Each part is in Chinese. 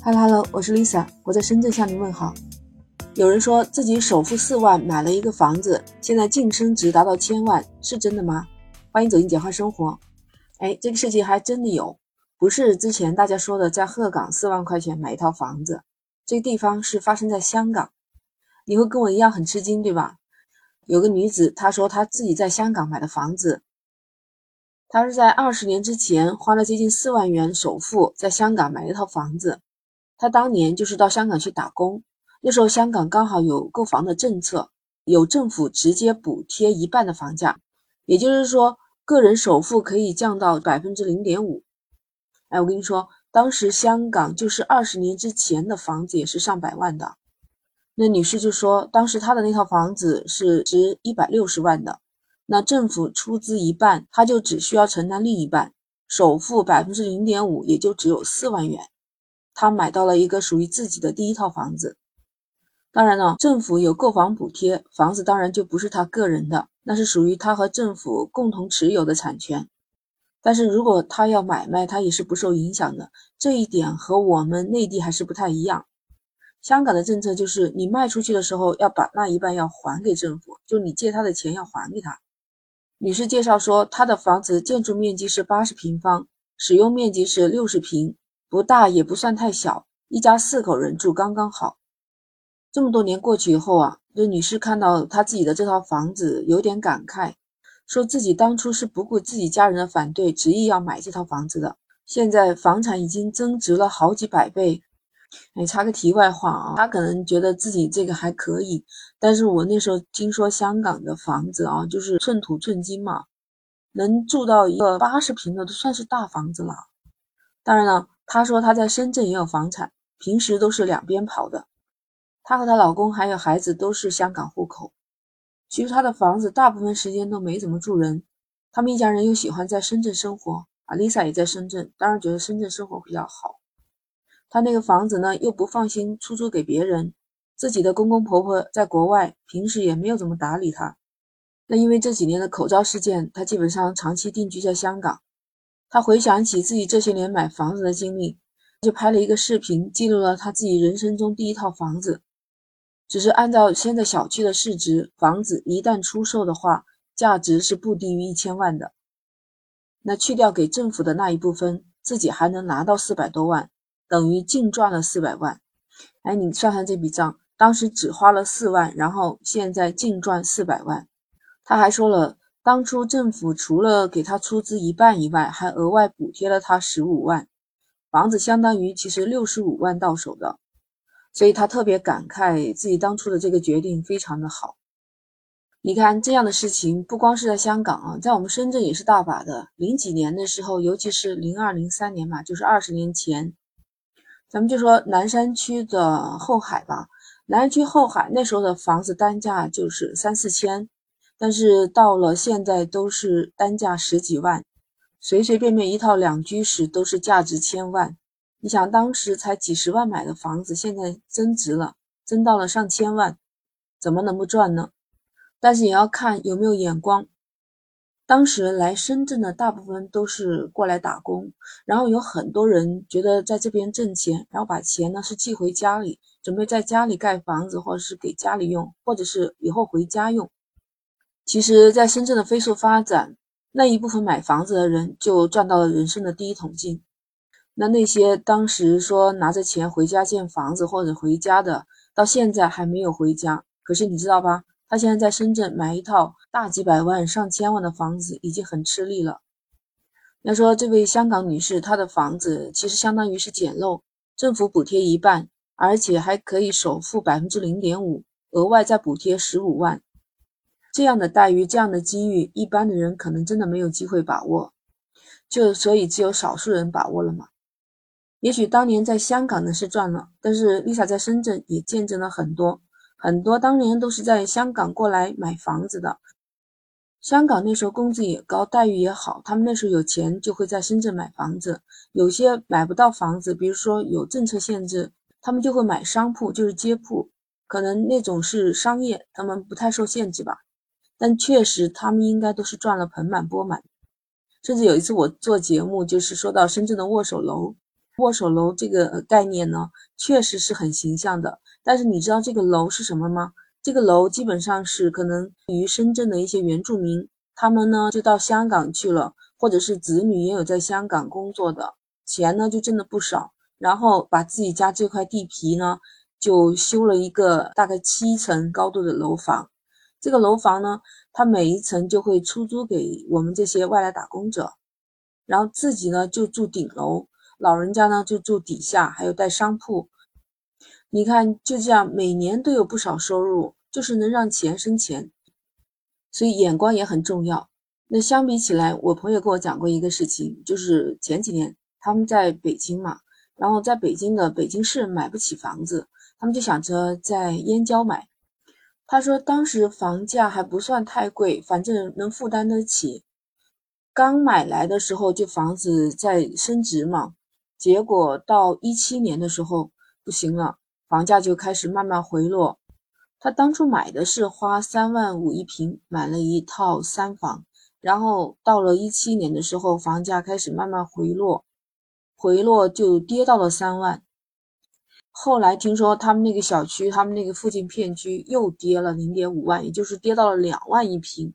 Hello Hello，我是 Lisa，我在深圳向您问好。有人说自己首付四万买了一个房子，现在净升值达到千万，是真的吗？欢迎走进简化生活。哎，这个事情还真的有，不是之前大家说的在鹤岗四万块钱买一套房子，这个地方是发生在香港。你会跟我一样很吃惊，对吧？有个女子她说她自己在香港买的房子，她是在二十年之前花了接近四万元首付在香港买了一套房子。他当年就是到香港去打工。那时候香港刚好有购房的政策，有政府直接补贴一半的房价，也就是说，个人首付可以降到百分之零点五。哎，我跟你说，当时香港就是二十年之前的房子也是上百万的。那女士就说，当时她的那套房子是值一百六十万的，那政府出资一半，她就只需要承担另一半，首付百分之零点五，也就只有四万元，他买到了一个属于自己的第一套房子。当然了，政府有购房补贴，房子当然就不是他个人的，那是属于他和政府共同持有的产权。但是如果他要买卖，他也是不受影响的。这一点和我们内地还是不太一样。香港的政策就是，你卖出去的时候要把那一半要还给政府，就你借他的钱要还给他。女士介绍说，她的房子建筑面积是八十平方，使用面积是六十平，不大也不算太小，一家四口人住刚刚好。这么多年过去以后啊，这女士看到她自己的这套房子，有点感慨，说自己当初是不顾自己家人的反对，执意要买这套房子的。现在房产已经增值了好几百倍。哎，插个题外话啊，她可能觉得自己这个还可以，但是我那时候听说香港的房子啊，就是寸土寸金嘛，能住到一个八十平的都算是大房子了。当然了，她说她在深圳也有房产，平时都是两边跑的。她和她老公还有孩子都是香港户口。其实她的房子大部分时间都没怎么住人，他们一家人又喜欢在深圳生活啊。Lisa 也在深圳，当然觉得深圳生活比较好。她那个房子呢，又不放心出租给别人，自己的公公婆婆在国外，平时也没有怎么打理她。那因为这几年的口罩事件，她基本上长期定居在香港。他回想起自己这些年买房子的经历，就拍了一个视频，记录了他自己人生中第一套房子。只是按照现在小区的市值，房子一旦出售的话，价值是不低于一千万的。那去掉给政府的那一部分，自己还能拿到四百多万，等于净赚了四百万。哎，你算算这笔账，当时只花了四万，然后现在净赚四百万。他还说了，当初政府除了给他出资一半以外，还额外补贴了他十五万，房子相当于其实六十五万到手的。所以他特别感慨自己当初的这个决定非常的好。你看这样的事情不光是在香港啊，在我们深圳也是大把的。零几年的时候，尤其是零二零三年嘛，就是二十年前，咱们就说南山区的后海吧。南山区后海那时候的房子单价就是三四千，但是到了现在都是单价十几万，随随便便一套两居室都是价值千万。你想，当时才几十万买的房子，现在增值了，增到了上千万，怎么能不赚呢？但是也要看有没有眼光。当时来深圳的大部分都是过来打工，然后有很多人觉得在这边挣钱，然后把钱呢是寄回家里，准备在家里盖房子，或者是给家里用，或者是以后回家用。其实，在深圳的飞速发展，那一部分买房子的人就赚到了人生的第一桶金。那那些当时说拿着钱回家建房子或者回家的，到现在还没有回家。可是你知道吧？他现在在深圳买一套大几百万、上千万的房子，已经很吃力了。要说这位香港女士，她的房子其实相当于是捡漏，政府补贴一半，而且还可以首付百分之零点五，额外再补贴十五万。这样的待遇、这样的机遇，一般的人可能真的没有机会把握，就所以只有少数人把握了嘛。也许当年在香港呢是赚了，但是 Lisa 在深圳也见证了很多很多当年都是在香港过来买房子的。香港那时候工资也高，待遇也好，他们那时候有钱就会在深圳买房子。有些买不到房子，比如说有政策限制，他们就会买商铺，就是街铺，可能那种是商业，他们不太受限制吧。但确实他们应该都是赚了盆满钵满。甚至有一次我做节目，就是说到深圳的握手楼。握手楼这个概念呢，确实是很形象的。但是你知道这个楼是什么吗？这个楼基本上是可能于深圳的一些原住民，他们呢就到香港去了，或者是子女也有在香港工作的，钱呢就挣的不少，然后把自己家这块地皮呢就修了一个大概七层高度的楼房。这个楼房呢，它每一层就会出租给我们这些外来打工者，然后自己呢就住顶楼。老人家呢就住底下，还有带商铺。你看，就这样每年都有不少收入，就是能让钱生钱，所以眼光也很重要。那相比起来，我朋友跟我讲过一个事情，就是前几年他们在北京嘛，然后在北京的北京市买不起房子，他们就想着在燕郊买。他说当时房价还不算太贵，反正能负担得起。刚买来的时候就房子在升值嘛。结果到一七年的时候不行了，房价就开始慢慢回落。他当初买的是花三万五一平买了一套三房，然后到了一七年的时候，房价开始慢慢回落，回落就跌到了三万。后来听说他们那个小区，他们那个附近片区又跌了零点五万，也就是跌到了两万一平。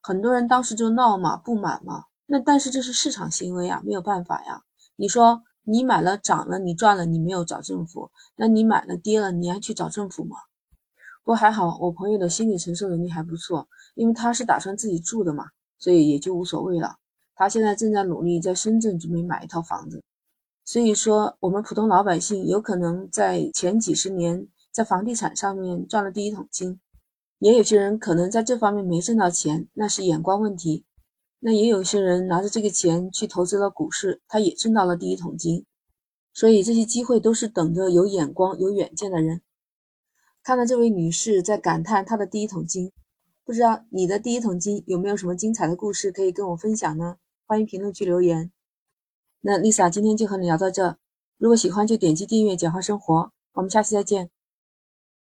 很多人当时就闹嘛，不满嘛。那但是这是市场行为啊，没有办法呀。你说你买了涨了，你赚了，你没有找政府；那你买了跌了，你还去找政府吗？不过还好，我朋友的心理承受能力还不错，因为他是打算自己住的嘛，所以也就无所谓了。他现在正在努力在深圳准备买一套房子。所以说，我们普通老百姓有可能在前几十年在房地产上面赚了第一桶金，也有些人可能在这方面没挣到钱，那是眼光问题。那也有些人拿着这个钱去投资了股市，他也挣到了第一桶金，所以这些机会都是等着有眼光、有远见的人。看到这位女士在感叹她的第一桶金，不知道你的第一桶金有没有什么精彩的故事可以跟我分享呢？欢迎评论区留言。那 Lisa 今天就和你聊到这，如果喜欢就点击订阅“简化生活”，我们下期再见。